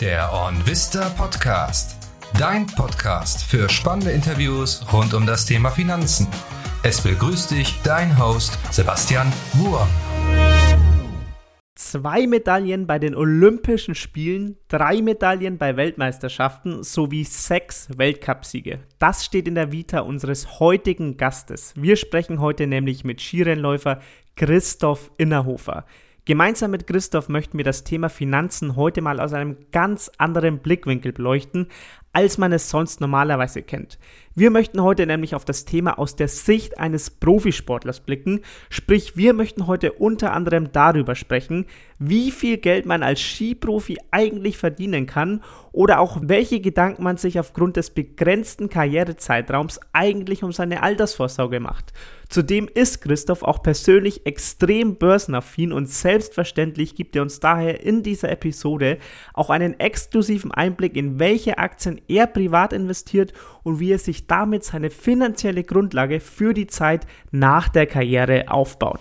Der OnVista Podcast. Dein Podcast für spannende Interviews rund um das Thema Finanzen. Es begrüßt dich dein Host Sebastian Wurm. Zwei Medaillen bei den Olympischen Spielen, drei Medaillen bei Weltmeisterschaften sowie sechs Weltcupsiege. Das steht in der Vita unseres heutigen Gastes. Wir sprechen heute nämlich mit Skirennläufer Christoph Innerhofer. Gemeinsam mit Christoph möchten wir das Thema Finanzen heute mal aus einem ganz anderen Blickwinkel beleuchten, als man es sonst normalerweise kennt. Wir möchten heute nämlich auf das Thema aus der Sicht eines Profisportlers blicken, sprich wir möchten heute unter anderem darüber sprechen, wie viel Geld man als Skiprofi eigentlich verdienen kann oder auch welche Gedanken man sich aufgrund des begrenzten Karrierezeitraums eigentlich um seine Altersvorsorge macht. Zudem ist Christoph auch persönlich extrem börsenaffin und selbstverständlich gibt er uns daher in dieser Episode auch einen exklusiven Einblick in welche Aktien er privat investiert und wie er sich damit seine finanzielle Grundlage für die Zeit nach der Karriere aufbaut.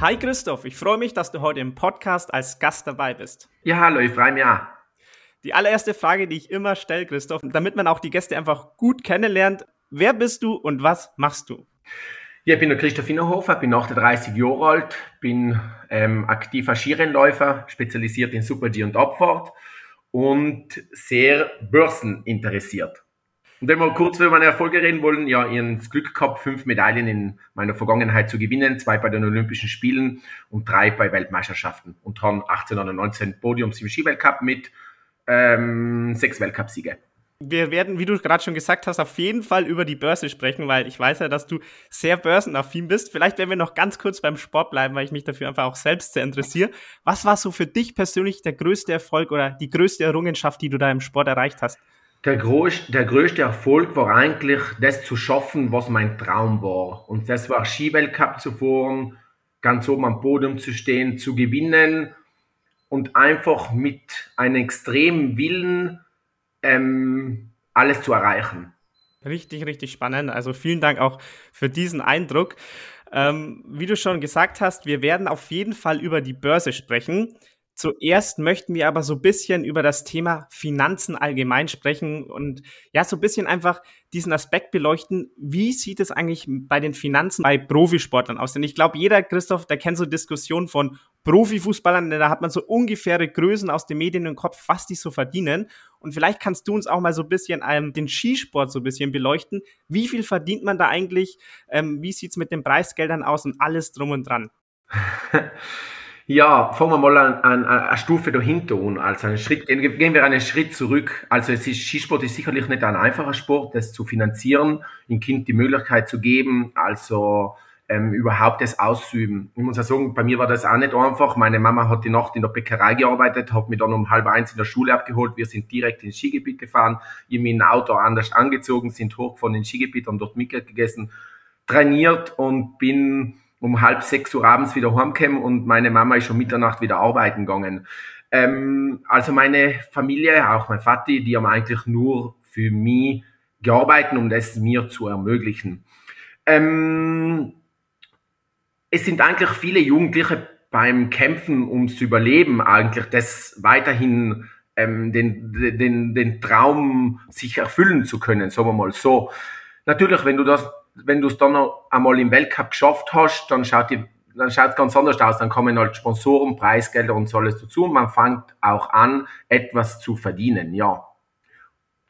Hi Christoph, ich freue mich, dass du heute im Podcast als Gast dabei bist. Ja, hallo, ich freue mich auch. Die allererste Frage, die ich immer stelle, Christoph, damit man auch die Gäste einfach gut kennenlernt, wer bist du und was machst du? Ja, ich bin der Christoph Innerhofer, bin 38 Jahre alt, bin ähm, aktiver Skirennläufer, spezialisiert in Super-G und Abfahrt und sehr börseninteressiert. Und wenn wir kurz über meine Erfolge reden wollen, ja, ich habe das Glück gehabt, fünf Medaillen in meiner Vergangenheit zu gewinnen, zwei bei den Olympischen Spielen und drei bei Weltmeisterschaften und haben 18 oder 19 Podiums im Skiweltcup mit ähm, sechs Weltcupsiege wir werden, wie du gerade schon gesagt hast, auf jeden Fall über die Börse sprechen, weil ich weiß ja, dass du sehr börsenaffin bist. Vielleicht werden wir noch ganz kurz beim Sport bleiben, weil ich mich dafür einfach auch selbst sehr interessiere. Was war so für dich persönlich der größte Erfolg oder die größte Errungenschaft, die du da im Sport erreicht hast? Der, groß, der größte Erfolg war eigentlich, das zu schaffen, was mein Traum war. Und das war Skiweltcup zu fahren, ganz oben am Podium zu stehen, zu gewinnen und einfach mit einem extremen Willen ähm, alles zu erreichen. Richtig, richtig spannend. Also vielen Dank auch für diesen Eindruck. Ähm, wie du schon gesagt hast, wir werden auf jeden Fall über die Börse sprechen. Zuerst möchten wir aber so ein bisschen über das Thema Finanzen allgemein sprechen und ja, so ein bisschen einfach diesen Aspekt beleuchten. Wie sieht es eigentlich bei den Finanzen bei Profisportlern aus? Denn ich glaube, jeder, Christoph, der kennt so Diskussionen von Profifußballern, denn da hat man so ungefähre Größen aus den Medien im Kopf, was die so verdienen. Und vielleicht kannst du uns auch mal so ein bisschen ähm, den Skisport so ein bisschen beleuchten. Wie viel verdient man da eigentlich? Ähm, wie sieht's mit den Preisgeldern aus und alles drum und dran? Ja, fangen wir mal an, an, an eine Stufe dahinter an. Also einen Schritt, gehen, gehen wir einen Schritt zurück. Also es ist, Skisport ist sicherlich nicht ein einfacher Sport, das zu finanzieren, dem Kind die Möglichkeit zu geben, also ähm, überhaupt das auszuüben. Ich muss ja sagen, bei mir war das auch nicht einfach. Meine Mama hat die Nacht in der Bäckerei gearbeitet, hat mich dann um halb eins in der Schule abgeholt. Wir sind direkt ins Skigebiet gefahren, ich bin ein Auto anders angezogen, sind hochgefahren ins Skigebiet, haben dort Mittag gegessen, trainiert und bin um halb sechs Uhr abends wieder heimgekommen und meine Mama ist schon Mitternacht wieder arbeiten gegangen. Ähm, also meine Familie, auch mein Vati, die haben eigentlich nur für mich gearbeitet, um das mir zu ermöglichen. Ähm, es sind eigentlich viele Jugendliche beim Kämpfen ums Überleben eigentlich das weiterhin ähm, den, den, den Traum sich erfüllen zu können, sagen wir mal so. Natürlich, wenn du das wenn du es dann noch einmal im Weltcup geschafft hast, dann schaut die dann schaut es ganz anders aus. Dann kommen halt Sponsoren, Preisgelder und so alles dazu und man fängt auch an, etwas zu verdienen, ja.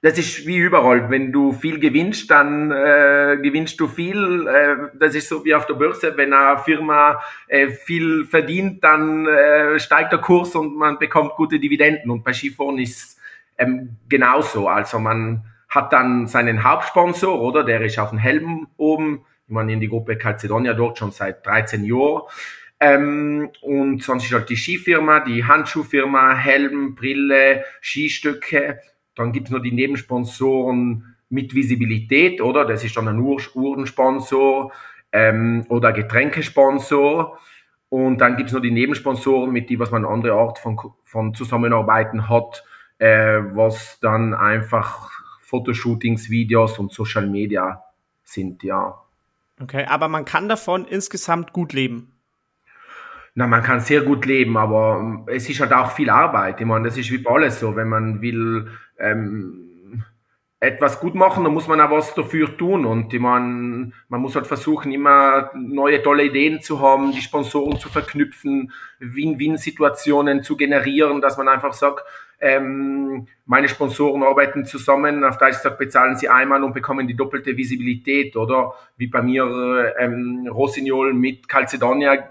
Das ist wie überall. Wenn du viel gewinnst, dann äh, gewinnst du viel. Äh, das ist so wie auf der Börse. Wenn eine Firma äh, viel verdient, dann äh, steigt der Kurs und man bekommt gute Dividenden. Und bei Skifahren ist ähm, genauso. Also man hat dann seinen Hauptsponsor, oder? Der ist auf dem Helm oben. Ich meine, in die Gruppe Calcedonia dort schon seit 13 Jahren. Ähm, und sonst ist halt die Skifirma, die Handschuhfirma, Helm, Brille, Skistücke. Dann gibt's noch die Nebensponsoren mit Visibilität, oder? Das ist dann ein Ur Uhrensponsor ähm, oder Getränkesponsor. Und dann gibt's noch die Nebensponsoren, mit die was man andere Art von, von Zusammenarbeiten hat, äh, was dann einfach Fotoshootings, Videos und Social Media sind, ja. Okay, aber man kann davon insgesamt gut leben. Na, man kann sehr gut leben, aber ähm, es ist halt auch viel Arbeit. Ich meine, das ist wie bei alles so. Wenn man will ähm, etwas gut machen, dann muss man auch was dafür tun. Und ich meine, man muss halt versuchen, immer neue tolle Ideen zu haben, die Sponsoren zu verknüpfen, Win-Win-Situationen zu generieren, dass man einfach sagt, ähm, meine Sponsoren arbeiten zusammen, auf Deutsch gesagt, bezahlen sie einmal und bekommen die doppelte Visibilität, oder? Wie bei mir ähm, Rossignol mit Calcedonia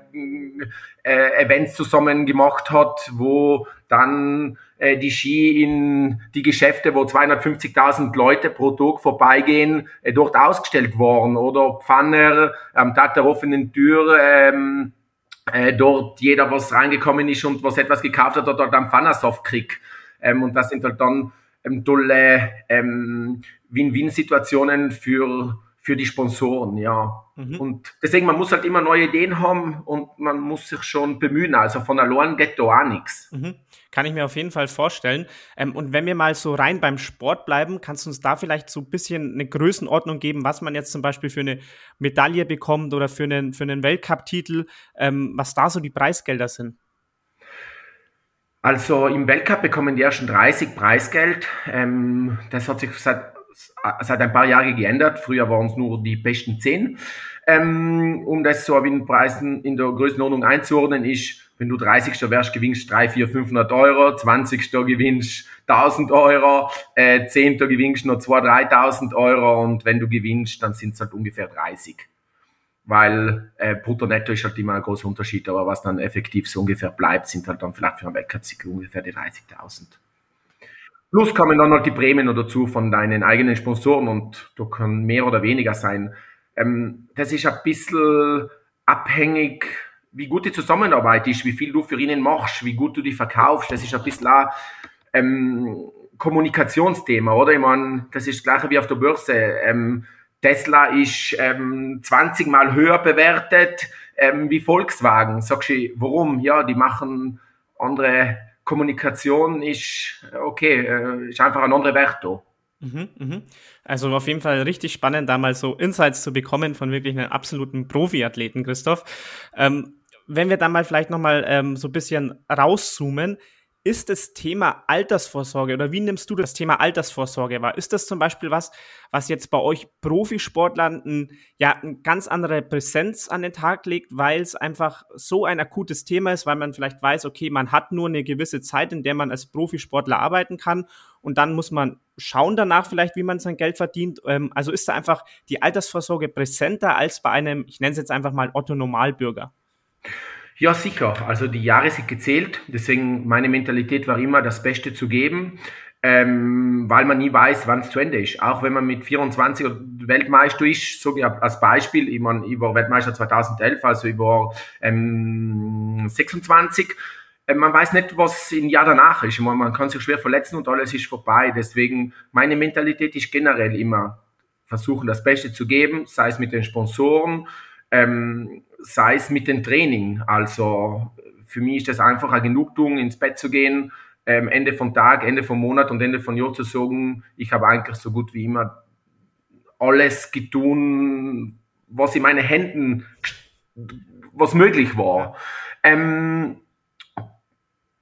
äh, Events zusammen gemacht hat, wo dann äh, die Ski in die Geschäfte, wo 250.000 Leute pro Tag vorbeigehen, äh, dort ausgestellt worden, oder Pfanner am Tag der offenen Tür, ähm, äh, dort jeder, was reingekommen ist und was etwas gekauft hat, hat dort am Pfannersoft kriegt. Ähm, und das sind halt dann ähm, tolle ähm, Win-Win-Situationen für, für die Sponsoren, ja. Mhm. Und deswegen, man muss halt immer neue Ideen haben und man muss sich schon bemühen. Also von allein geht da auch nichts. Mhm. Kann ich mir auf jeden Fall vorstellen. Ähm, und wenn wir mal so rein beim Sport bleiben, kannst du uns da vielleicht so ein bisschen eine Größenordnung geben, was man jetzt zum Beispiel für eine Medaille bekommt oder für einen, für einen Weltcup-Titel, ähm, was da so die Preisgelder sind? Also im Weltcup bekommen die ersten 30 Preisgeld. Ähm, das hat sich seit, seit ein paar Jahren geändert. Früher waren es nur die besten 10. Ähm, um das so in Preisen in der Größenordnung einzuordnen, ist, wenn du 30. wärst, gewinnst 3, 4, 500 Euro, 20. gewinnst 1000 Euro, äh, 10. gewinnst nur 2, 3000 Euro und wenn du gewinnst, dann sind es halt ungefähr 30 weil äh, brutto netto ist halt immer ein großer Unterschied, aber was dann effektiv so ungefähr bleibt, sind halt dann vielleicht für einen Weltcup-Sieg ungefähr die 30.000. Plus kommen dann noch die Prämien noch dazu von deinen eigenen Sponsoren und da kann mehr oder weniger sein. Ähm, das ist ein bisschen abhängig, wie gut die Zusammenarbeit ist, wie viel du für ihnen machst, wie gut du die verkaufst. Das ist ein bisschen ein ähm, Kommunikationsthema, oder? Ich meine, das ist das gleiche wie auf der Börse. Ähm, Tesla ist ähm, 20 Mal höher bewertet ähm, wie Volkswagen. Sagst du, warum? Ja, die machen andere Kommunikation, ist okay, äh, ist einfach ein anderer Wert da. Mhm, mhm. Also auf jeden Fall richtig spannend, da mal so Insights zu bekommen von wirklich einem absoluten Profiathleten, Christoph. Ähm, wenn wir dann mal vielleicht nochmal ähm, so ein bisschen rauszoomen, ist das Thema Altersvorsorge oder wie nimmst du das Thema Altersvorsorge wahr? Ist das zum Beispiel was, was jetzt bei euch Profisportlern ein, ja, eine ganz andere Präsenz an den Tag legt, weil es einfach so ein akutes Thema ist, weil man vielleicht weiß, okay, man hat nur eine gewisse Zeit, in der man als Profisportler arbeiten kann und dann muss man schauen danach vielleicht, wie man sein Geld verdient. Ähm, also ist da einfach die Altersvorsorge präsenter als bei einem, ich nenne es jetzt einfach mal Otto Normalbürger? Ja, sicher. Also die Jahre sind gezählt. Deswegen meine Mentalität war immer, das Beste zu geben, ähm, weil man nie weiß, wann es zu Ende ist. Auch wenn man mit 24 Weltmeister ist, so wie als Beispiel, ich, mein, ich war Weltmeister 2011, also war ähm, 26. Äh, man weiß nicht, was im Jahr danach ist. Man, man kann sich schwer verletzen und alles ist vorbei. Deswegen meine Mentalität ist generell immer versuchen, das Beste zu geben, sei es mit den Sponsoren, ähm, sei es mit dem Training. Also für mich ist das einfach eine Genugtuung, ins Bett zu gehen, ähm, Ende von Tag, Ende vom Monat und Ende von Jahr zu sagen, ich habe eigentlich so gut wie immer alles getun, was in meinen Händen, was möglich war. Ähm,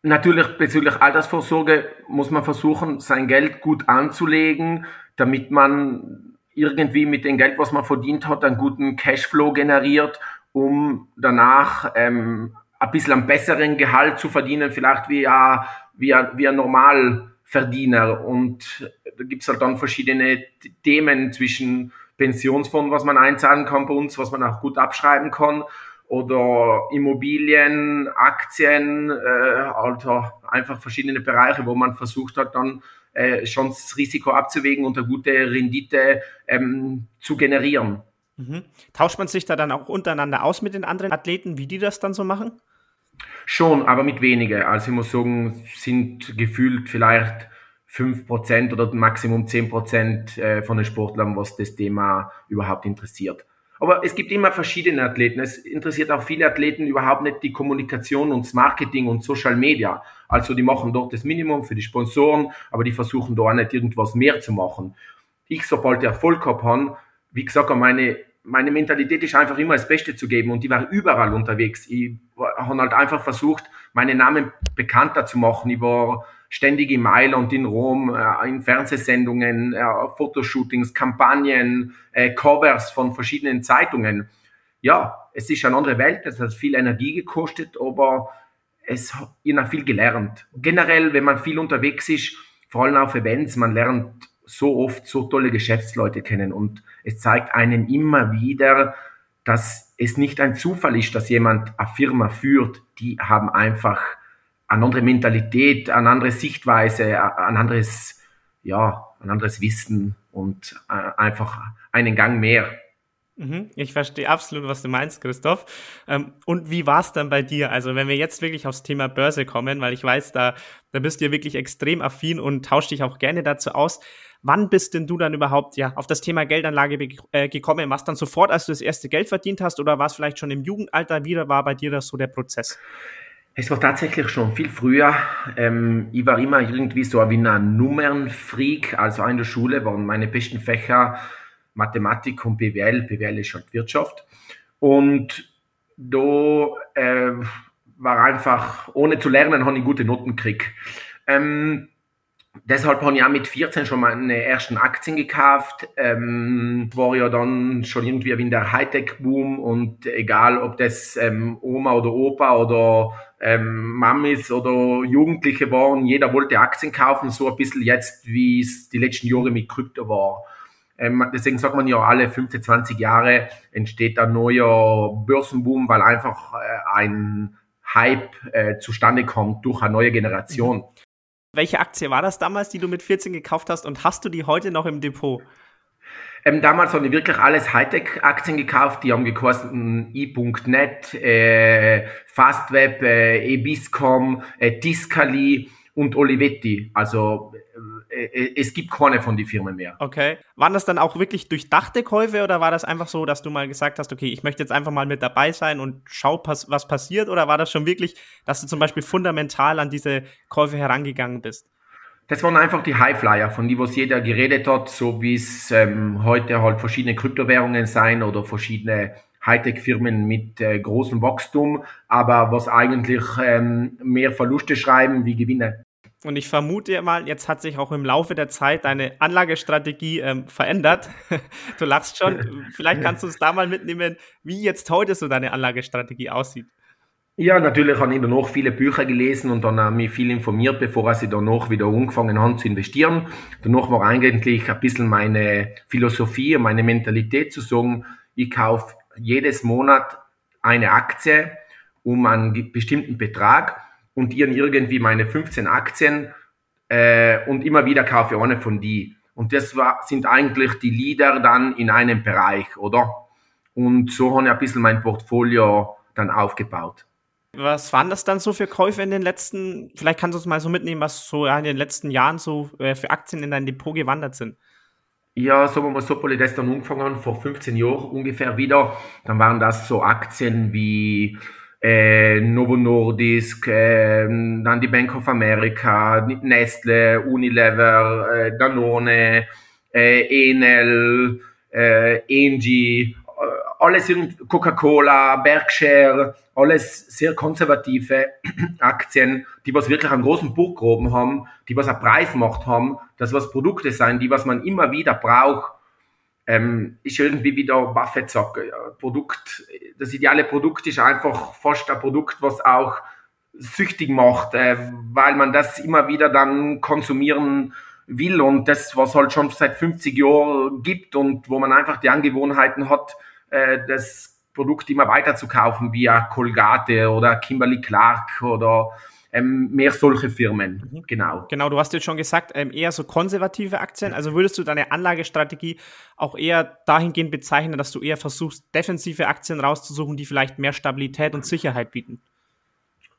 natürlich bezüglich Altersvorsorge muss man versuchen, sein Geld gut anzulegen, damit man irgendwie mit dem Geld, was man verdient hat, einen guten Cashflow generiert um danach ähm, ein bisschen einen besseren Gehalt zu verdienen, vielleicht wie, ein, wie, ein, wie ein Normalverdiener. Und da gibt es halt dann verschiedene Themen zwischen Pensionsfonds, was man einzahlen kann bei uns, was man auch gut abschreiben kann, oder Immobilien, Aktien, äh, also einfach verschiedene Bereiche, wo man versucht hat, dann äh, schon das Risiko abzuwägen und eine gute Rendite ähm, zu generieren. Mhm. Tauscht man sich da dann auch untereinander aus mit den anderen Athleten, wie die das dann so machen? Schon, aber mit weniger. Also ich muss sagen, sind gefühlt vielleicht 5% oder Maximum 10% äh, von den Sportlern, was das Thema überhaupt interessiert. Aber es gibt immer verschiedene Athleten. Es interessiert auch viele Athleten überhaupt nicht die Kommunikation und das Marketing und Social Media. Also die machen dort das Minimum für die Sponsoren, aber die versuchen da auch nicht irgendwas mehr zu machen. Ich, sobald ich Erfolg habe, wie gesagt, meine meine Mentalität ist einfach immer das Beste zu geben und die war überall unterwegs. Ich habe halt einfach versucht, meinen Namen bekannter zu machen. Ich war ständig in Mailand, in Rom, äh, in Fernsehsendungen, äh, Fotoshootings, Kampagnen, äh, Covers von verschiedenen Zeitungen. Ja, es ist eine andere Welt, es hat viel Energie gekostet, aber es hat viel gelernt. Generell, wenn man viel unterwegs ist, vor allem auf Events, man lernt so oft so tolle Geschäftsleute kennen und es zeigt einen immer wieder, dass es nicht ein Zufall ist, dass jemand eine Firma führt. Die haben einfach eine andere Mentalität, eine andere Sichtweise, ein anderes, ja, ein anderes Wissen und äh, einfach einen Gang mehr. Mhm, ich verstehe absolut, was du meinst, Christoph. Ähm, und wie war es dann bei dir? Also, wenn wir jetzt wirklich aufs Thema Börse kommen, weil ich weiß, da, da bist du ja wirklich extrem affin und tauschst dich auch gerne dazu aus. Wann bist denn du dann überhaupt ja auf das Thema Geldanlage äh, gekommen? Was dann sofort, als du das erste Geld verdient hast, oder war es vielleicht schon im Jugendalter? Wie war bei dir das so der Prozess? Es war tatsächlich schon viel früher. Ähm, ich war immer irgendwie so wie ein Nummernfreak. Also in der Schule waren meine besten Fächer Mathematik und BWL. BWL ist halt Wirtschaft. Und da äh, war einfach, ohne zu lernen, habe ich gute Noten gekriegt. Ähm, deshalb habe ich auch mit 14 schon meine ersten Aktien gekauft. Ähm, war ja dann schon irgendwie wie in der Hightech-Boom und egal, ob das ähm, Oma oder Opa oder ähm, Mamis oder Jugendliche waren, jeder wollte Aktien kaufen, so ein bisschen jetzt, wie es die letzten Jahre mit Krypto war. Ähm, deswegen sagt man ja, alle 15, 20 Jahre entsteht ein neuer Börsenboom, weil einfach äh, ein Hype äh, zustande kommt durch eine neue Generation. Welche Aktie war das damals, die du mit 14 gekauft hast und hast du die heute noch im Depot? Ähm, damals haben die wirklich alles Hightech-Aktien gekauft. Die haben gekostet e.net, äh, Fastweb, äh, Ebiscom, äh, Discali und Olivetti. Also äh, äh, es gibt keine von den Firmen mehr. Okay. Waren das dann auch wirklich durchdachte Käufe oder war das einfach so, dass du mal gesagt hast, okay, ich möchte jetzt einfach mal mit dabei sein und schau, was passiert? Oder war das schon wirklich, dass du zum Beispiel fundamental an diese Käufe herangegangen bist? Das waren einfach die Highflyer, von die was jeder geredet hat, so wie es ähm, heute halt verschiedene Kryptowährungen sein oder verschiedene Hightech-Firmen mit äh, großem Wachstum, aber was eigentlich ähm, mehr Verluste schreiben wie Gewinne. Und ich vermute mal, jetzt hat sich auch im Laufe der Zeit deine Anlagestrategie ähm, verändert. du lachst schon. Vielleicht kannst du uns da mal mitnehmen, wie jetzt heute so deine Anlagestrategie aussieht. Ja, natürlich habe ich danach viele Bücher gelesen und dann mich viel informiert, bevor ich danach wieder angefangen habe zu investieren. Danach war eigentlich ein bisschen meine Philosophie und meine Mentalität zu sagen, ich kaufe jedes Monat eine Aktie um einen bestimmten Betrag und ihren irgendwie meine 15 Aktien äh, und immer wieder kaufe ich eine von die. Und das war, sind eigentlich die Leader dann in einem Bereich, oder? Und so habe ich ein bisschen mein Portfolio dann aufgebaut. Was waren das dann so für Käufe in den letzten, vielleicht kannst du uns mal so mitnehmen, was so in den letzten Jahren so äh, für Aktien in dein Depot gewandert sind? Ja, sagen wir mal so, als ich das dann angefangen vor 15 Jahren ungefähr wieder, dann waren das so Aktien wie äh, Novo Nordisk, äh, dann die Bank of America, Nestle, Unilever, äh, Danone, äh, Enel, äh, Engie, alles Coca-Cola, Berkshire, alles sehr konservative Aktien, die was wirklich einen großen Burggraben haben, die was eine Preismacht haben, das was Produkte sein, die was man immer wieder braucht, ähm, ist irgendwie wieder Buffett sagt, Produkt, das ideale Produkt ist einfach fast ein Produkt, was auch süchtig macht, äh, weil man das immer wieder dann konsumieren will und das, was halt schon seit 50 Jahren gibt und wo man einfach die Angewohnheiten hat, äh, das Produkt immer weiter zu kaufen, wie Colgate oder Kimberly Clark oder ähm, mehr solche Firmen. Mhm. Genau. Genau, du hast jetzt schon gesagt, ähm, eher so konservative Aktien. Also würdest du deine Anlagestrategie auch eher dahingehend bezeichnen, dass du eher versuchst, defensive Aktien rauszusuchen, die vielleicht mehr Stabilität und Sicherheit bieten?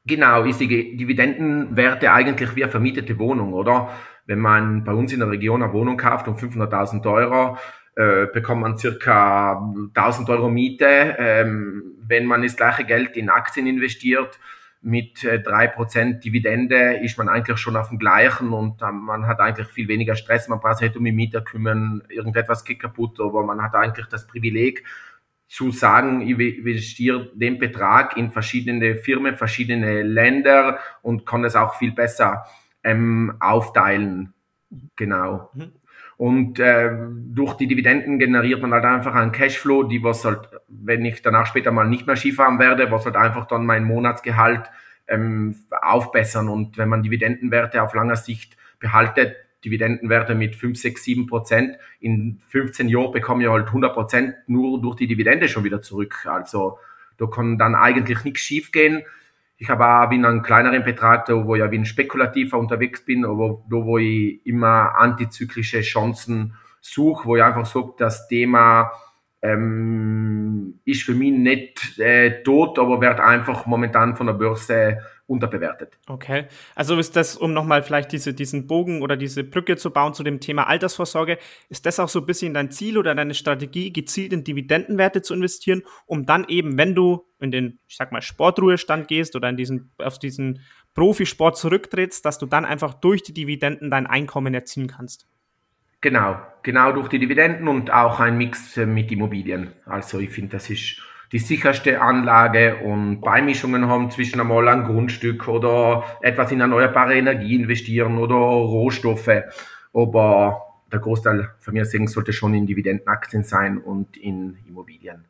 Genau, ist die Dividendenwerte eigentlich wie eine vermietete Wohnung, oder? Wenn man bei uns in der Region eine Wohnung kauft um 500.000 Euro, äh, bekommt man circa 1000 Euro Miete. Ähm, wenn man das gleiche Geld in Aktien investiert, mit äh, drei Prozent Dividende ist man eigentlich schon auf dem gleichen und ähm, man hat eigentlich viel weniger Stress. Man braucht sich nicht um die Mieter kümmern, irgendetwas geht kaputt, aber man hat eigentlich das Privileg, zu sagen, ich investiere den Betrag in verschiedene Firmen, verschiedene Länder und kann das auch viel besser ähm, aufteilen. Genau. Und äh, durch die Dividenden generiert man halt einfach einen Cashflow, die was halt, wenn ich danach später mal nicht mehr Skifahren werde, was halt einfach dann mein Monatsgehalt ähm, aufbessern. Und wenn man Dividendenwerte auf langer Sicht behaltet, Dividendenwerte mit 5, 6, 7 Prozent, in 15 Jahren bekomme ich halt 100 Prozent nur durch die Dividende schon wieder zurück. Also da kann dann eigentlich nichts schief gehen. Ich habe auch wie einen kleineren Betrag, da wo ich ein Spekulativer unterwegs bin, aber da wo ich immer antizyklische Chancen suche, wo ich einfach sage, das Thema ähm, ist für mich nicht äh, tot, aber wird einfach momentan von der Börse unterbewertet. Okay, also ist das, um nochmal vielleicht diese, diesen Bogen oder diese Brücke zu bauen zu dem Thema Altersvorsorge, ist das auch so ein bisschen dein Ziel oder deine Strategie, gezielt in Dividendenwerte zu investieren, um dann eben, wenn du in den, ich sag mal, Sportruhestand gehst oder in diesen, auf diesen Profisport zurücktrittst, dass du dann einfach durch die Dividenden dein Einkommen erzielen kannst? Genau, genau durch die Dividenden und auch ein Mix äh, mit Immobilien. Also ich finde, das ist die sicherste Anlage und Beimischungen haben zwischen einmal ein Grundstück oder etwas in erneuerbare Energie investieren oder Rohstoffe. Aber der Großteil von mir sollte schon in Dividendenaktien sein und in Immobilien.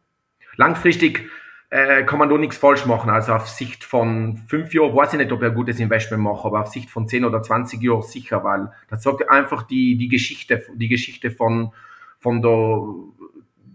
Langfristig äh, kann man da nichts falsch machen. Also auf Sicht von fünf Jahren weiß ich nicht, ob ich ein gutes Investment mache, aber auf Sicht von zehn oder zwanzig Jahren sicher, weil das sagt einfach die, die Geschichte, die Geschichte von, von der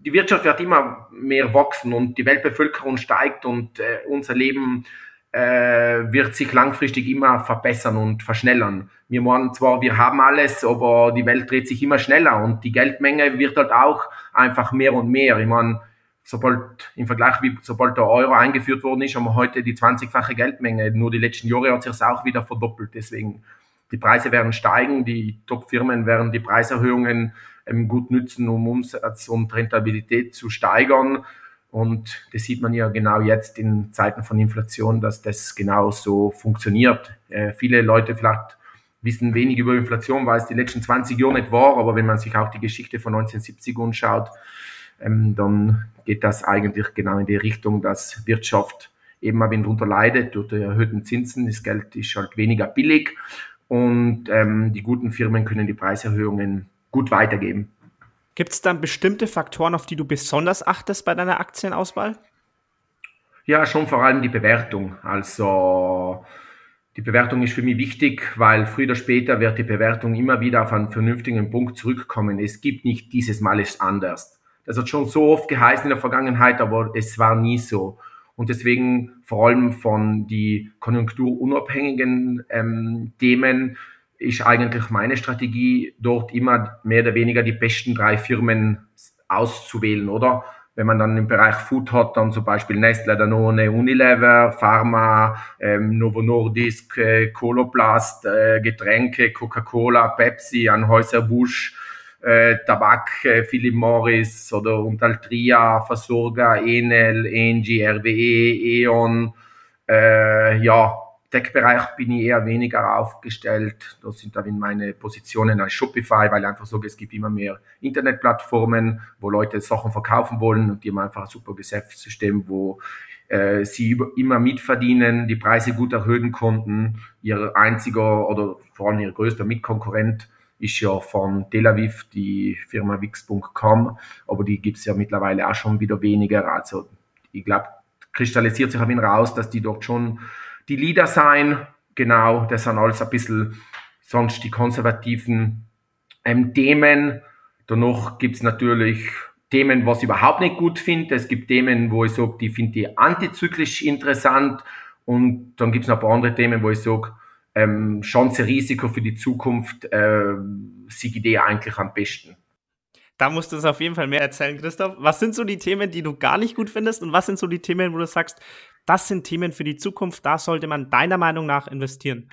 die Wirtschaft wird immer mehr wachsen und die Weltbevölkerung steigt und äh, unser Leben äh, wird sich langfristig immer verbessern und verschnellern. Wir meinen zwar, wir haben alles, aber die Welt dreht sich immer schneller und die Geldmenge wird halt auch einfach mehr und mehr. Ich meine, sobald im Vergleich wie sobald der Euro eingeführt worden ist, haben wir heute die 20-fache Geldmenge. Nur die letzten Jahre hat sich das auch wieder verdoppelt. Deswegen die Preise werden steigen, die Top-Firmen werden die Preiserhöhungen ähm, gut nützen, um Umsatz und Rentabilität zu steigern. Und das sieht man ja genau jetzt in Zeiten von Inflation, dass das genau so funktioniert. Äh, viele Leute vielleicht wissen wenig über Inflation, weil es die letzten 20 Jahre nicht war, aber wenn man sich auch die Geschichte von 1970 anschaut, ähm, dann geht das eigentlich genau in die Richtung, dass Wirtschaft eben ein wenig darunter leidet durch die erhöhten Zinsen. Das Geld ist halt weniger billig und ähm, die guten Firmen können die Preiserhöhungen gut weitergeben. Gibt es dann bestimmte Faktoren, auf die du besonders achtest bei deiner Aktienauswahl? Ja, schon vor allem die Bewertung. Also die Bewertung ist für mich wichtig, weil früher oder später wird die Bewertung immer wieder auf einen vernünftigen Punkt zurückkommen. Es gibt nicht dieses Mal ist anders. Das hat schon so oft geheißen in der Vergangenheit, aber es war nie so. Und deswegen vor allem von die konjunkturunabhängigen ähm, Themen ist eigentlich meine Strategie, dort immer mehr oder weniger die besten drei Firmen auszuwählen, oder? Wenn man dann im Bereich Food hat, dann zum Beispiel Nestle, Danone, Unilever, Pharma, ähm, Novo Nordisk, äh, Coloplast, äh, Getränke, Coca-Cola, Pepsi, Anheuser-Busch, äh, Tabak, äh, Philip Morris oder und Altria, Versorger, Enel, Engie, RWE, E.ON, äh, ja, Tech-Bereich bin ich eher weniger aufgestellt. Da sind dann meine Positionen als Shopify, weil ich einfach so, es gibt immer mehr Internetplattformen, wo Leute Sachen verkaufen wollen und die haben einfach ein super Geschäftssystem, wo äh, sie immer mitverdienen, die Preise gut erhöhen konnten. Ihr einziger oder vor allem ihr größter Mitkonkurrent ist ja von Tel Aviv die Firma Wix.com, aber die gibt es ja mittlerweile auch schon wieder weniger. Also ich glaube, kristallisiert sich wenig raus, dass die dort schon die Leader sein. Genau, das sind alles ein bisschen sonst die konservativen ähm, Themen. Danach gibt es natürlich Themen, was ich überhaupt nicht gut finde. Es gibt Themen, wo ich sage, die finde ich antizyklisch interessant. Und dann gibt es noch ein paar andere Themen, wo ich sage, ähm, Chance, Risiko für die Zukunft, äh, siege die eigentlich am besten. Da musst du es auf jeden Fall mehr erzählen, Christoph. Was sind so die Themen, die du gar nicht gut findest? Und was sind so die Themen, wo du sagst, das sind Themen für die Zukunft, da sollte man deiner Meinung nach investieren?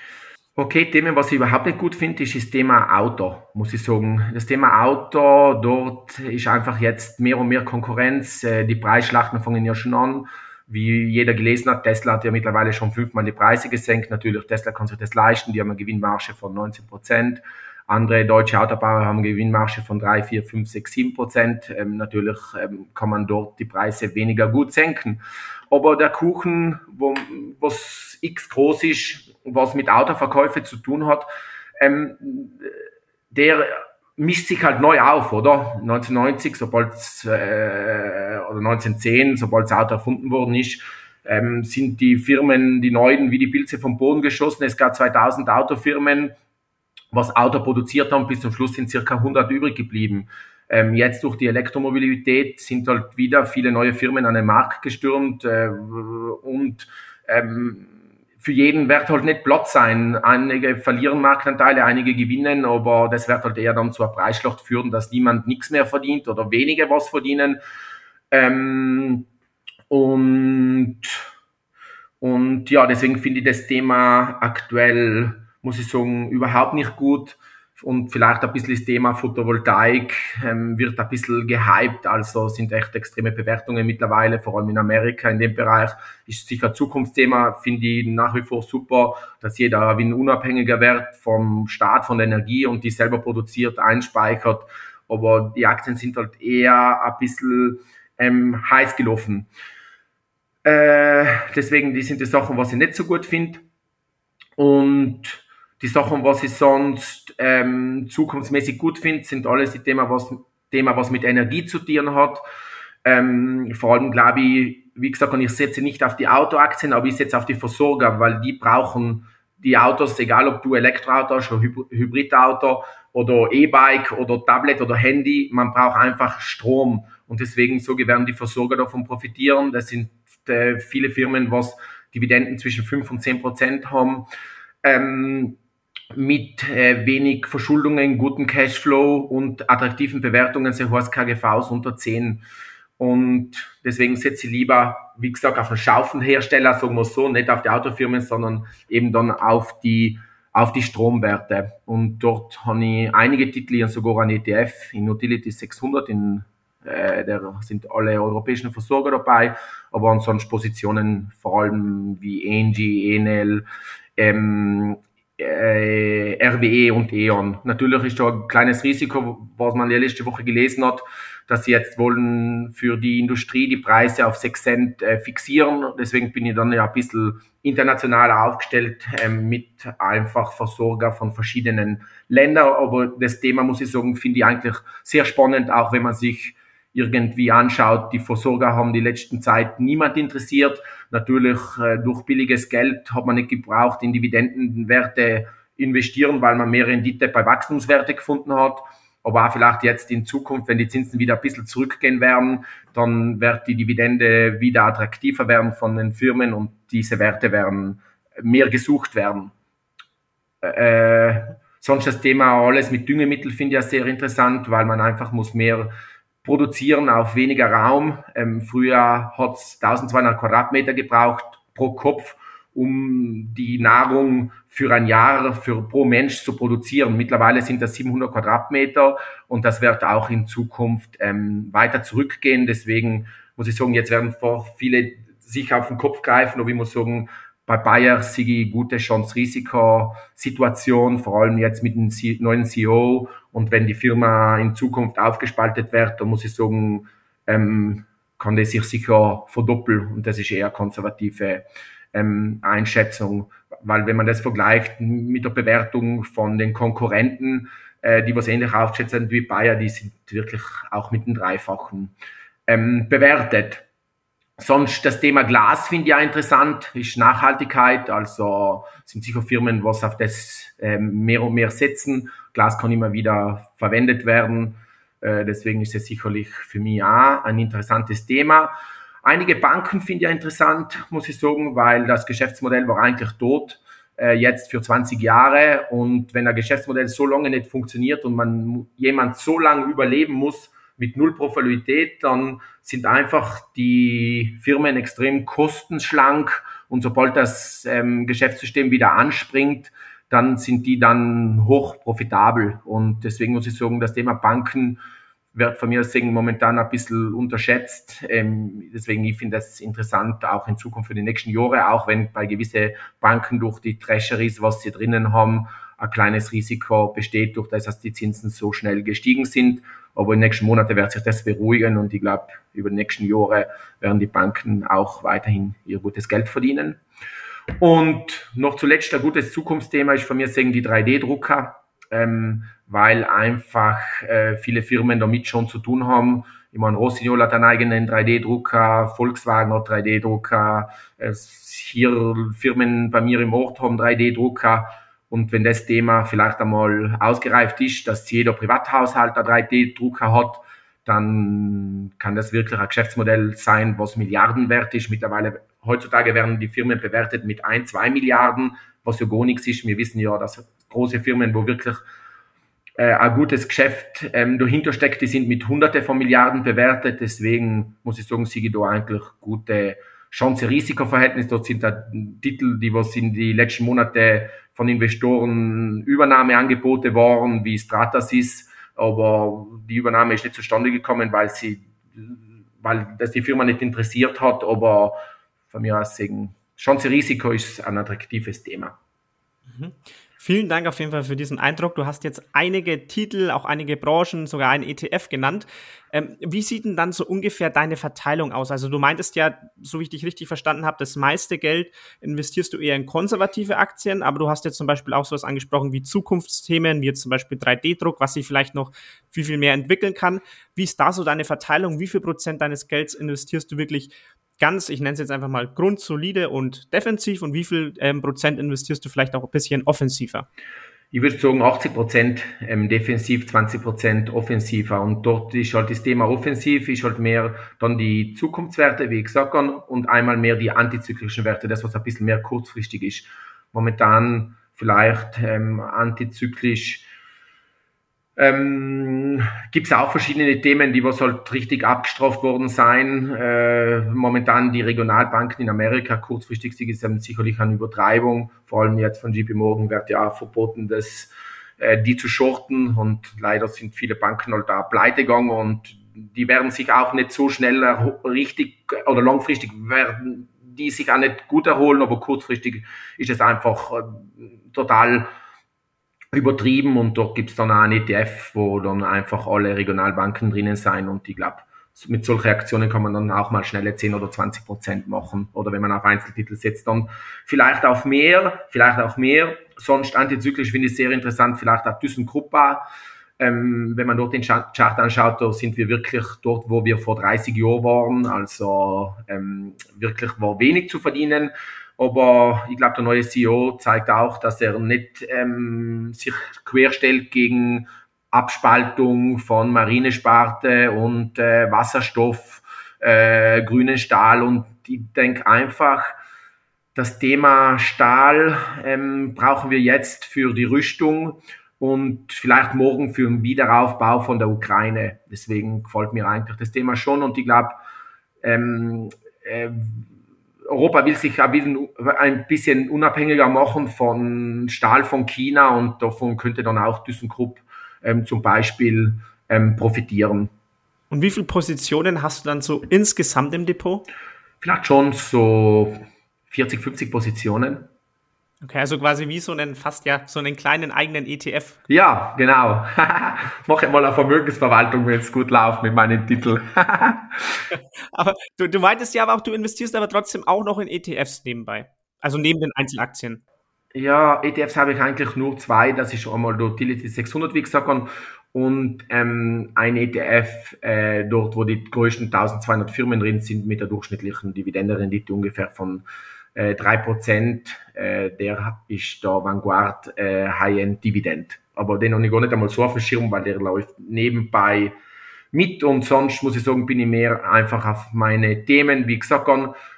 Okay, Themen, was ich überhaupt nicht gut finde, ist das Thema Auto, muss ich sagen. Das Thema Auto, dort ist einfach jetzt mehr und mehr Konkurrenz. Äh, die Preisschlachten fangen ja schon an wie jeder gelesen hat, Tesla hat ja mittlerweile schon fünfmal die Preise gesenkt. Natürlich, Tesla kann sich das leisten, die haben eine Gewinnmarge von 19 Prozent. Andere deutsche Autobauer haben Gewinnmarge von 3, 4, 5, 6, 7 Prozent. Ähm, natürlich ähm, kann man dort die Preise weniger gut senken. Aber der Kuchen, wo, was x groß ist, was mit Autoverkäufe zu tun hat, ähm, der mischt sich halt neu auf, oder? 1990, sobald äh, oder 1910, sobald das Auto erfunden worden ist, ähm, sind die Firmen, die neuen, wie die Pilze vom Boden geschossen. Es gab 2000 Autofirmen, was Auto produziert haben. Bis zum Schluss sind circa 100 übrig geblieben. Ähm, jetzt durch die Elektromobilität sind halt wieder viele neue Firmen an den Markt gestürmt äh, und ähm, für jeden wird halt nicht Platz sein. Einige verlieren Marktanteile, einige gewinnen, aber das wird halt eher dann zur Preisschlacht führen, dass niemand nichts mehr verdient oder wenige was verdienen. Ähm, und, und ja, deswegen finde ich das Thema aktuell, muss ich sagen, überhaupt nicht gut und vielleicht ein bisschen das Thema Photovoltaik ähm, wird ein bisschen gehypt, also sind echt extreme Bewertungen mittlerweile, vor allem in Amerika in dem Bereich. Ist sicher ein Zukunftsthema, finde ich nach wie vor super, dass jeder wie ein unabhängiger wird vom Staat, von der Energie und die selber produziert, einspeichert. Aber die Aktien sind halt eher ein bisschen ähm, heiß gelaufen. Äh, deswegen, die sind die Sachen, was ich nicht so gut finde. Und die Sachen, was ich sonst ähm, zukunftsmäßig gut finde, sind alles die Themen, was, Thema, was mit Energie zu tun hat. Ähm, vor allem glaube ich, wie gesagt, ich setze nicht auf die Autoaktien, aber ich setze auf die Versorger, weil die brauchen die Autos, egal ob du Elektroauto hast, oder Hybridauto oder E-Bike oder Tablet oder Handy, man braucht einfach Strom. Und deswegen so werden die Versorger davon profitieren. Das sind äh, viele Firmen, was Dividenden zwischen 5 und 10 Prozent haben. Ähm, mit äh, wenig Verschuldungen, guten Cashflow und attraktiven Bewertungen sehr hohes KGVs unter 10. Und deswegen setze ich lieber, wie gesagt, auf einen Schaufenhersteller, sagen wir so, nicht auf die Autofirmen, sondern eben dann auf die, auf die Stromwerte. Und dort habe ich einige Titel, sogar ein ETF in Utility 600, in, äh, da sind alle europäischen Versorger dabei, aber ansonsten Positionen vor allem wie Engie, Enel, ähm, äh, RWE und E.ON. Natürlich ist da ein kleines Risiko, was man ja letzte Woche gelesen hat, dass sie jetzt wollen für die Industrie die Preise auf 6 Cent äh, fixieren. Deswegen bin ich dann ja ein bisschen international aufgestellt äh, mit einfach Versorger von verschiedenen Ländern. Aber das Thema, muss ich sagen, finde ich eigentlich sehr spannend, auch wenn man sich irgendwie anschaut, die Versorger haben die letzten Zeit niemand interessiert. Natürlich äh, durch billiges Geld hat man nicht gebraucht in Dividendenwerte investieren, weil man mehr Rendite bei Wachstumswerte gefunden hat. Aber auch vielleicht jetzt in Zukunft, wenn die Zinsen wieder ein bisschen zurückgehen werden, dann wird die Dividende wieder attraktiver werden von den Firmen und diese Werte werden mehr gesucht werden. Äh, sonst das Thema alles mit Düngemittel finde ich ja sehr interessant, weil man einfach muss mehr produzieren auf weniger Raum. Ähm, früher hat es 1200 Quadratmeter gebraucht pro Kopf, um die Nahrung für ein Jahr für pro Mensch zu produzieren. Mittlerweile sind das 700 Quadratmeter und das wird auch in Zukunft ähm, weiter zurückgehen. Deswegen muss ich sagen, jetzt werden viele sich auf den Kopf greifen, aber ich muss sagen, bei Bayer ich gute Chance-Risiko-Situation, vor allem jetzt mit dem neuen CEO. Und wenn die Firma in Zukunft aufgespaltet wird, dann muss ich sagen, ähm, kann das sich sicher verdoppeln. Und das ist eher konservative ähm, Einschätzung. Weil wenn man das vergleicht mit der Bewertung von den Konkurrenten, äh, die was ähnlich aufgeschätzt sind wie Bayer, die sind wirklich auch mit dem Dreifachen ähm, bewertet. Sonst das Thema Glas finde ich ja interessant, ist Nachhaltigkeit, also sind sicher Firmen, was auf das ähm, mehr und mehr setzen. Glas kann immer wieder verwendet werden, äh, deswegen ist es sicherlich für mich auch ein interessantes Thema. Einige Banken finde ich ja interessant, muss ich sagen, weil das Geschäftsmodell war eigentlich tot, äh, jetzt für 20 Jahre und wenn ein Geschäftsmodell so lange nicht funktioniert und man jemand so lange überleben muss, mit null Profitabilität, dann sind einfach die Firmen extrem kostenschlank und sobald das ähm, Geschäftssystem wieder anspringt, dann sind die dann hoch profitabel. Und deswegen muss ich sagen, das Thema Banken wird von mir sagen, momentan ein bisschen unterschätzt. Ähm, deswegen, ich finde das interessant, auch in Zukunft für die nächsten Jahre, auch wenn bei gewisse Banken durch die Treasuries, was sie drinnen haben, ein kleines Risiko besteht, durch das, dass die Zinsen so schnell gestiegen sind. Aber in den nächsten Monaten wird sich das beruhigen und ich glaube, über die nächsten Jahre werden die Banken auch weiterhin ihr gutes Geld verdienen. Und noch zuletzt ein gutes Zukunftsthema ist von mir sagen die 3D-Drucker, ähm, weil einfach äh, viele Firmen damit schon zu tun haben. Ich meine, Rossignol hat einen eigenen 3D-Drucker, Volkswagen hat 3D-Drucker, äh, hier Firmen bei mir im Ort haben 3D-Drucker. Und wenn das Thema vielleicht einmal ausgereift ist, dass jeder Privathaushalt einen 3D-Drucker hat, dann kann das wirklich ein Geschäftsmodell sein, was Milliarden wert ist. Mittlerweile, heutzutage werden die Firmen bewertet mit ein, zwei Milliarden, was ja gar nichts ist. Wir wissen ja, dass große Firmen, wo wirklich äh, ein gutes Geschäft ähm, dahinter steckt, die sind mit Hunderte von Milliarden bewertet. Deswegen muss ich sagen, ich da eigentlich gute Chance-Risiko-Verhältnis. Dort sind da Titel, die was in die letzten Monate von Investoren Übernahmeangebote waren, wie Stratasys, aber die Übernahme ist nicht zustande gekommen, weil sie, weil das die Firma nicht interessiert hat, aber von mir aus sagen, Chance-Risiko ist ein attraktives Thema. Mhm. Vielen Dank auf jeden Fall für diesen Eindruck. Du hast jetzt einige Titel, auch einige Branchen, sogar ein ETF genannt. Ähm, wie sieht denn dann so ungefähr deine Verteilung aus? Also du meintest ja, so wie ich dich richtig verstanden habe, das meiste Geld investierst du eher in konservative Aktien, aber du hast jetzt zum Beispiel auch sowas angesprochen wie Zukunftsthemen, wie jetzt zum Beispiel 3D-Druck, was sich vielleicht noch viel, viel mehr entwickeln kann. Wie ist da so deine Verteilung? Wie viel Prozent deines Gelds investierst du wirklich ganz, ich nenne es jetzt einfach mal grundsolide und defensiv und wie viel ähm, Prozent investierst du vielleicht auch ein bisschen offensiver? Ich würde sagen 80 Prozent ähm, defensiv, 20 Prozent offensiver und dort ist halt das Thema offensiv, ist halt mehr dann die Zukunftswerte, wie ich gesagt habe, und einmal mehr die antizyklischen Werte, das was ein bisschen mehr kurzfristig ist. Momentan vielleicht ähm, antizyklisch ähm, Gibt es auch verschiedene Themen, die was halt richtig abgestraft worden sein. Äh, momentan die Regionalbanken in Amerika, kurzfristig ist es sicherlich eine Übertreibung. Vor allem jetzt von JP Morgan wird ja auch verboten, dass äh, die zu shorten und leider sind viele Banken halt da pleite gegangen und die werden sich auch nicht so schnell richtig oder langfristig werden die sich auch nicht gut erholen, aber kurzfristig ist es einfach äh, total übertrieben und dort gibt's dann auch ein ETF, wo dann einfach alle Regionalbanken drinnen sein und ich glaube, mit solchen Aktionen kann man dann auch mal schnelle 10 oder 20 Prozent machen. Oder wenn man auf Einzeltitel setzt, dann vielleicht auf mehr, vielleicht auch mehr. Sonst antizyklisch finde ich sehr interessant, vielleicht auch ThyssenKrupp. Ähm, wenn man dort den Chart anschaut, da sind wir wirklich dort, wo wir vor 30 Jahren waren. Also ähm, wirklich war wenig zu verdienen. Aber ich glaube, der neue CEO zeigt auch, dass er nicht ähm, sich querstellt gegen Abspaltung von Marinesparte und äh, Wasserstoff, äh, grünen Stahl. Und ich denke einfach, das Thema Stahl ähm, brauchen wir jetzt für die Rüstung und vielleicht morgen für den Wiederaufbau von der Ukraine. Deswegen gefällt mir eigentlich das Thema schon und ich glaube, ähm, äh, Europa will sich ein bisschen unabhängiger machen von Stahl von China und davon könnte dann auch ThyssenKrupp ähm, zum Beispiel ähm, profitieren. Und wie viele Positionen hast du dann so insgesamt im Depot? Vielleicht schon so 40, 50 Positionen. Okay, also quasi wie so einen fast ja so einen kleinen eigenen ETF. Ja, genau. Mache mal eine Vermögensverwaltung, wenn es gut läuft mit meinen Titeln. aber du, du meintest ja aber auch, du investierst aber trotzdem auch noch in ETFs nebenbei. Also neben den Einzelaktien. Ja, ETFs habe ich eigentlich nur zwei. Das ist einmal der Utility 600, wie gesagt, und ähm, ein ETF äh, dort, wo die größten 1200 Firmen drin sind mit der durchschnittlichen Dividendenrendite ungefähr von äh, 3%, äh, der ist der Vanguard äh, High-End Dividend. Aber den habe ich gar nicht einmal so auf dem Schirm, weil der läuft nebenbei mit und sonst muss ich sagen, bin ich mehr einfach auf meine Themen, wie gesagt,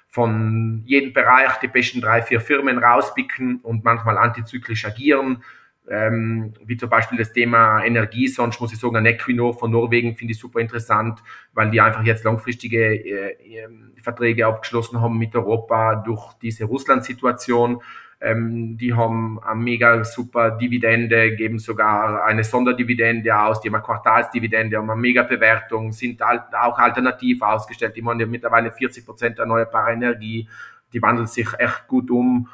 von jedem Bereich die besten drei, vier Firmen rauspicken und manchmal antizyklisch agieren ähm, wie zum Beispiel das Thema Energie. Sonst muss ich sagen, ein Equinor von Norwegen finde ich super interessant, weil die einfach jetzt langfristige äh, ähm, Verträge abgeschlossen haben mit Europa durch diese Russland-Situation. Ähm, die haben eine mega super Dividende, geben sogar eine Sonderdividende aus, die haben eine Quartalsdividende, haben eine mega Bewertung, sind auch alternativ ausgestellt. Die haben ja mittlerweile 40 Prozent erneuerbare Energie, die wandelt sich echt gut um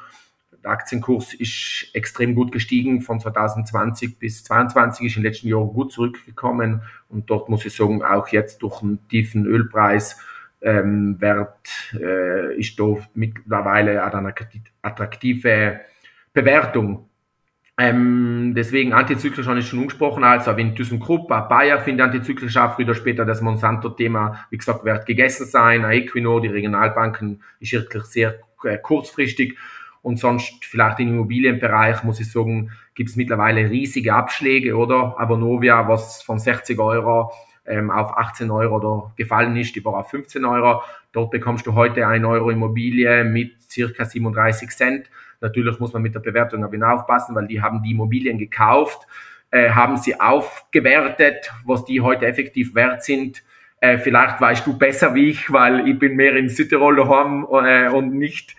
der Aktienkurs ist extrem gut gestiegen. Von 2020 bis 2022 ist in den letzten Jahren gut zurückgekommen. Und dort muss ich sagen, auch jetzt durch einen tiefen Ölpreis ähm, Wert äh, ist da mittlerweile eine attraktive Bewertung. Ähm, deswegen antizyklisch habe ich schon angesprochen, also wenn ThyssenKrupp, Bayer findet antizyklisch auch früher oder später das Monsanto-Thema, wie gesagt, wird gegessen sein, Equinor, die Regionalbanken ist wirklich sehr äh, kurzfristig und sonst vielleicht im Immobilienbereich, muss ich sagen, gibt es mittlerweile riesige Abschläge, oder? Avonovia, was von 60 Euro ähm, auf 18 Euro oder gefallen ist, die war auf 15 Euro. Dort bekommst du heute 1 Euro Immobilie mit circa 37 Cent. Natürlich muss man mit der Bewertung aber aufpassen, weil die haben die Immobilien gekauft, äh, haben sie aufgewertet, was die heute effektiv wert sind. Äh, vielleicht weißt du besser wie ich, weil ich bin mehr in Südtirol daheim äh, und nicht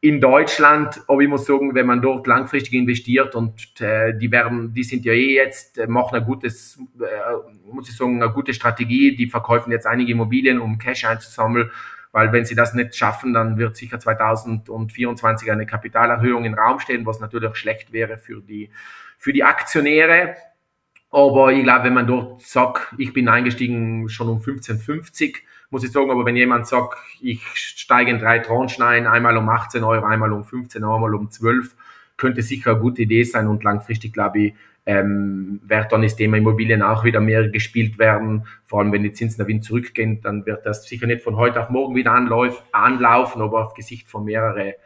in Deutschland, aber ich muss sagen, wenn man dort langfristig investiert und äh, die werden, die sind ja eh jetzt, äh, machen ein gutes, äh, muss ich sagen, eine gute Strategie, die verkaufen jetzt einige Immobilien, um Cash einzusammeln weil wenn sie das nicht schaffen, dann wird sicher 2024 eine Kapitalerhöhung im Raum stehen, was natürlich schlecht wäre für die, für die Aktionäre. Aber ich glaube, wenn man dort sagt, ich bin eingestiegen schon um 15,50, muss ich sagen, aber wenn jemand sagt, ich steige in drei Tranchen ein, einmal um 18 Euro, einmal um 15, einmal um 12, könnte sicher eine gute Idee sein und langfristig, glaube ich, ähm, wird dann das Thema Immobilien auch wieder mehr gespielt werden. Vor allem, wenn die Zinsen nach Wind zurückgehen, dann wird das sicher nicht von heute auf morgen wieder anlauf, anlaufen, aber auf Gesicht von mehrere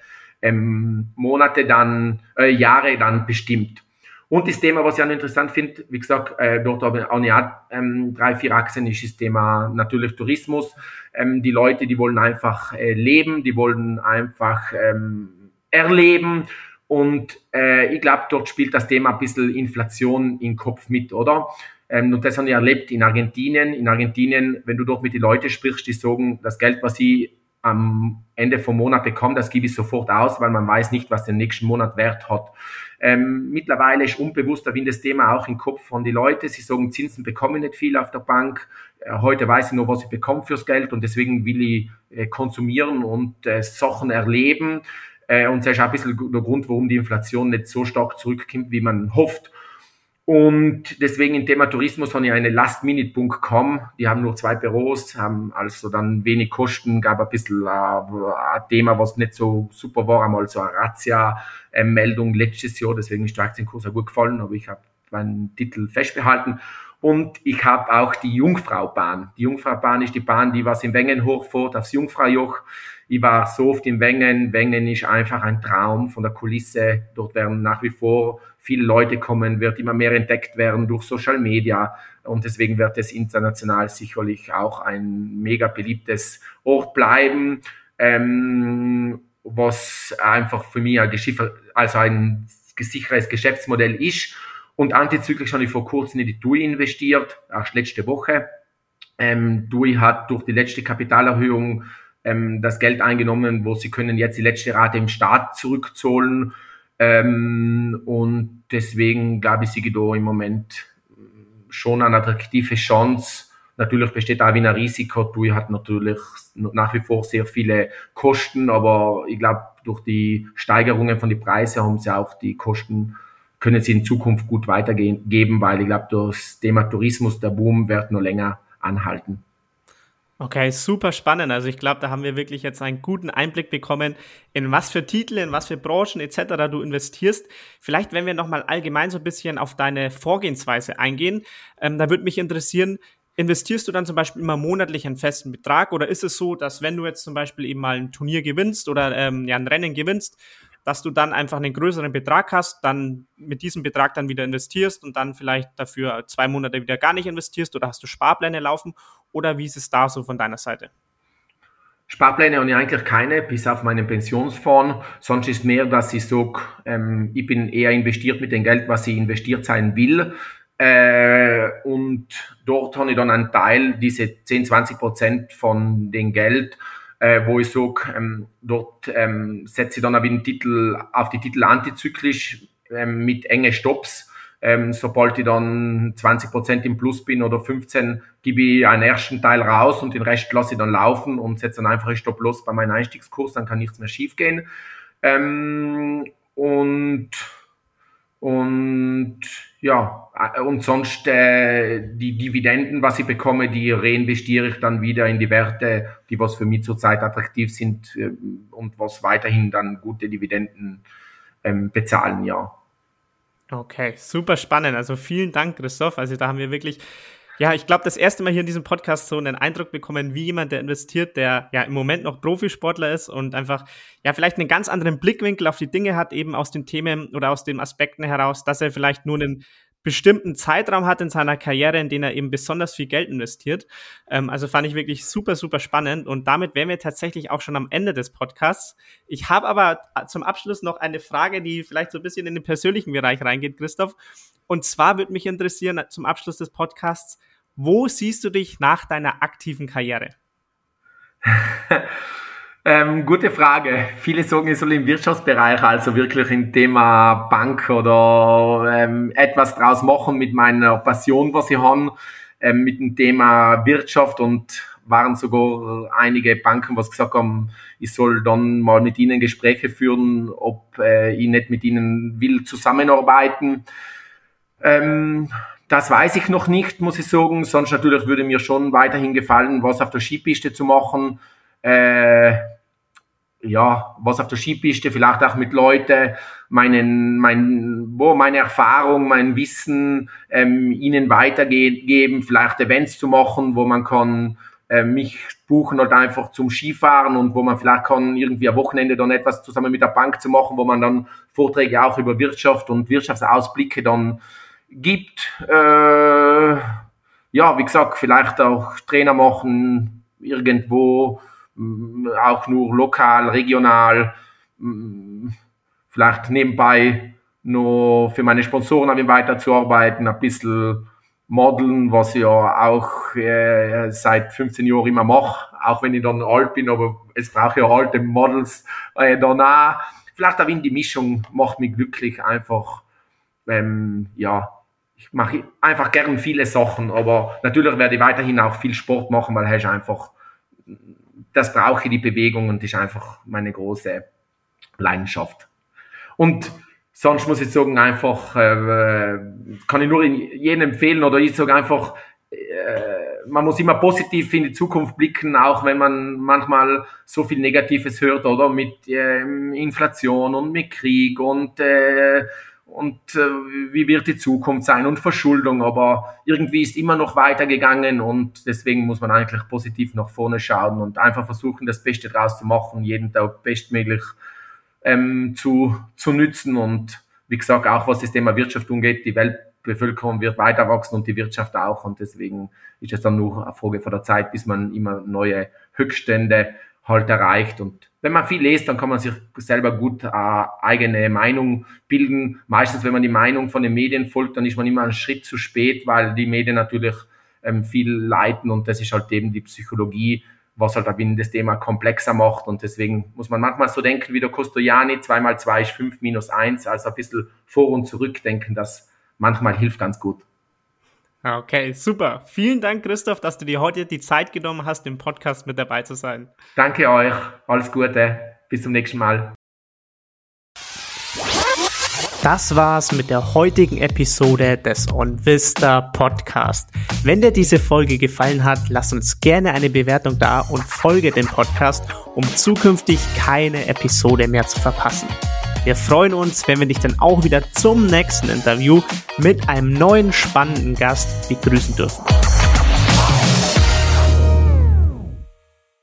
ähm, Monate dann, äh, Jahre dann bestimmt. Und das Thema, was ich auch interessant finde, wie gesagt, äh, dort habe ich auch nicht, ähm, drei, vier Achsen, ist das Thema natürlich Tourismus. Ähm, die Leute, die wollen einfach äh, leben, die wollen einfach ähm, erleben und äh, ich glaube, dort spielt das Thema ein bisschen Inflation im Kopf mit, oder? Ähm, und das haben wir erlebt in Argentinien. In Argentinien, wenn du dort mit den Leuten sprichst, die sagen, das Geld, was sie am Ende vom Monat bekommen, das gebe ich sofort aus, weil man weiß nicht, was der nächsten Monat Wert hat. Ähm, mittlerweile ist unbewusster wie das Thema auch im Kopf von den Leuten. Sie sagen, Zinsen bekomme ich nicht viel auf der Bank. Äh, heute weiß ich nur, was ich bekomme fürs Geld und deswegen will ich äh, konsumieren und äh, Sachen erleben. Äh, und das ist auch ein bisschen der Grund, warum die Inflation nicht so stark zurückkommt, wie man hofft. Und deswegen im Thema Tourismus habe ich eine lastminute.com. Die haben nur zwei Büros, haben also dann wenig Kosten, gab ein bisschen äh, ein Thema, was nicht so super war, einmal so eine Razzia-Meldung letztes Jahr, deswegen ist der Aktienkurs auch gut gefallen, aber ich habe meinen Titel festbehalten. Und ich habe auch die Jungfraubahn. Die Jungfraubahn ist die Bahn, die was in Wengen hochfährt, aufs Jungfraujoch. Ich war so oft in Wengen. Wengen ist einfach ein Traum von der Kulisse. Dort werden nach wie vor viele Leute kommen, wird immer mehr entdeckt werden durch Social Media. Und deswegen wird es international sicherlich auch ein mega beliebtes Ort bleiben, ähm, was einfach für mich ein, also ein sicheres Geschäftsmodell ist. Und antizyklisch habe ich vor kurzem in die TUI investiert, erst letzte Woche. Ähm, TUI hat durch die letzte Kapitalerhöhung ähm, das Geld eingenommen, wo sie können jetzt die letzte Rate im Staat zurückzahlen. Ähm, und deswegen glaube ich, sie da im Moment schon eine attraktive Chance. Natürlich besteht auch wieder ein Risiko. TUI hat natürlich nach wie vor sehr viele Kosten, aber ich glaube, durch die Steigerungen von den Preisen haben sie auch die Kosten, können sie in Zukunft gut weitergeben, weil ich glaube, das Thema Tourismus, der Boom wird nur länger anhalten. Okay, super spannend. Also ich glaube, da haben wir wirklich jetzt einen guten Einblick bekommen, in was für Titel, in was für Branchen etc. du investierst. Vielleicht, wenn wir nochmal allgemein so ein bisschen auf deine Vorgehensweise eingehen, ähm, da würde mich interessieren, investierst du dann zum Beispiel immer monatlich einen festen Betrag oder ist es so, dass wenn du jetzt zum Beispiel eben mal ein Turnier gewinnst oder ähm, ja, ein Rennen gewinnst, dass du dann einfach einen größeren Betrag hast, dann mit diesem Betrag dann wieder investierst und dann vielleicht dafür zwei Monate wieder gar nicht investierst oder hast du Sparpläne laufen oder wie ist es da so von deiner Seite? Sparpläne habe ich eigentlich keine, bis auf meinen Pensionsfonds. Sonst ist mehr, dass ich sage, ähm, ich bin eher investiert mit dem Geld, was ich investiert sein will. Äh, und dort habe ich dann einen Teil, diese 10, 20 Prozent von dem Geld, äh, wo ich sage, ähm, dort ähm, setze ich dann auf, den Titel, auf die Titel antizyklisch ähm, mit enge Stops. Ähm, sobald ich dann 20% im Plus bin oder 15, gebe ich einen ersten Teil raus und den Rest lasse ich dann laufen und setze dann einfach einen Stopp los bei meinem Einstiegskurs, dann kann nichts mehr schiefgehen. Ähm, und, und ja, und sonst äh, die Dividenden, was ich bekomme, die reinvestiere ich dann wieder in die Werte, die was für mich zurzeit attraktiv sind äh, und was weiterhin dann gute Dividenden ähm, bezahlen, ja. Okay, super spannend. Also vielen Dank, Christoph. Also da haben wir wirklich ja, ich glaube, das erste Mal hier in diesem Podcast so einen Eindruck bekommen, wie jemand, der investiert, der ja im Moment noch Profisportler ist und einfach ja vielleicht einen ganz anderen Blickwinkel auf die Dinge hat, eben aus den Themen oder aus den Aspekten heraus, dass er vielleicht nur einen bestimmten Zeitraum hat in seiner Karriere, in den er eben besonders viel Geld investiert. Ähm, also fand ich wirklich super, super spannend. Und damit wären wir tatsächlich auch schon am Ende des Podcasts. Ich habe aber zum Abschluss noch eine Frage, die vielleicht so ein bisschen in den persönlichen Bereich reingeht, Christoph. Und zwar würde mich interessieren zum Abschluss des Podcasts, wo siehst du dich nach deiner aktiven Karriere? ähm, gute Frage. Viele sagen, ich soll im Wirtschaftsbereich, also wirklich im Thema Bank oder ähm, etwas draus machen mit meiner Passion, was ich habe, ähm, mit dem Thema Wirtschaft und waren sogar einige Banken, was gesagt haben, ich soll dann mal mit ihnen Gespräche führen, ob äh, ich nicht mit ihnen will zusammenarbeiten. Ähm, das weiß ich noch nicht, muss ich sagen. Sonst natürlich würde mir schon weiterhin gefallen, was auf der Skipiste zu machen. Äh, ja, was auf der Skipiste, vielleicht auch mit Leuten, meinen, mein, wo meine Erfahrung, mein Wissen ähm, ihnen weitergeben, vielleicht Events zu machen, wo man kann äh, mich buchen halt einfach zum Skifahren und wo man vielleicht kann irgendwie am Wochenende dann etwas zusammen mit der Bank zu machen, wo man dann Vorträge auch über Wirtschaft und Wirtschaftsausblicke dann gibt. Äh, ja, wie gesagt, vielleicht auch Trainer machen irgendwo, mm, auch nur lokal, regional, mm, vielleicht nebenbei nur für meine Sponsoren weiterzuarbeiten, ein bisschen modeln, was ich ja auch äh, seit 15 Jahren immer mache, auch wenn ich dann alt bin, aber es braucht ja alte Models äh, danach. Vielleicht auch in die Mischung macht mich glücklich, einfach ähm, ja, ich mache einfach gern viele Sachen, aber natürlich werde ich weiterhin auch viel Sport machen, weil ist einfach, das brauche ich, die Bewegung und ist einfach meine große Leidenschaft. Und sonst muss ich sagen, einfach, äh, kann ich nur jedem empfehlen oder ich sage einfach, äh, man muss immer positiv in die Zukunft blicken, auch wenn man manchmal so viel Negatives hört, oder mit äh, Inflation und mit Krieg und äh, und äh, wie wird die Zukunft sein? Und Verschuldung, aber irgendwie ist immer noch weitergegangen und deswegen muss man eigentlich positiv nach vorne schauen und einfach versuchen, das Beste draus zu machen, jeden Tag bestmöglich ähm, zu, zu nützen. Und wie gesagt, auch was das Thema Wirtschaft angeht, die Weltbevölkerung wird weiter wachsen und die Wirtschaft auch. Und deswegen ist es dann nur eine Frage von der Zeit, bis man immer neue Höchststände halt erreicht. Und wenn man viel liest, dann kann man sich selber gut äh, eigene Meinung bilden. Meistens, wenn man die Meinung von den Medien folgt, dann ist man immer einen Schritt zu spät, weil die Medien natürlich ähm, viel leiten und das ist halt eben die Psychologie, was halt eben das Thema komplexer macht. Und deswegen muss man manchmal so denken wie der Costoliani, 2 mal 2 ist 5 minus 1, also ein bisschen vor und zurück denken, das manchmal hilft ganz gut. Okay, super. Vielen Dank, Christoph, dass du dir heute die Zeit genommen hast, im Podcast mit dabei zu sein. Danke euch. Alles Gute. Bis zum nächsten Mal. Das war's mit der heutigen Episode des OnVista Podcast. Wenn dir diese Folge gefallen hat, lass uns gerne eine Bewertung da und folge dem Podcast, um zukünftig keine Episode mehr zu verpassen. Wir freuen uns, wenn wir dich dann auch wieder zum nächsten Interview mit einem neuen spannenden Gast begrüßen dürfen.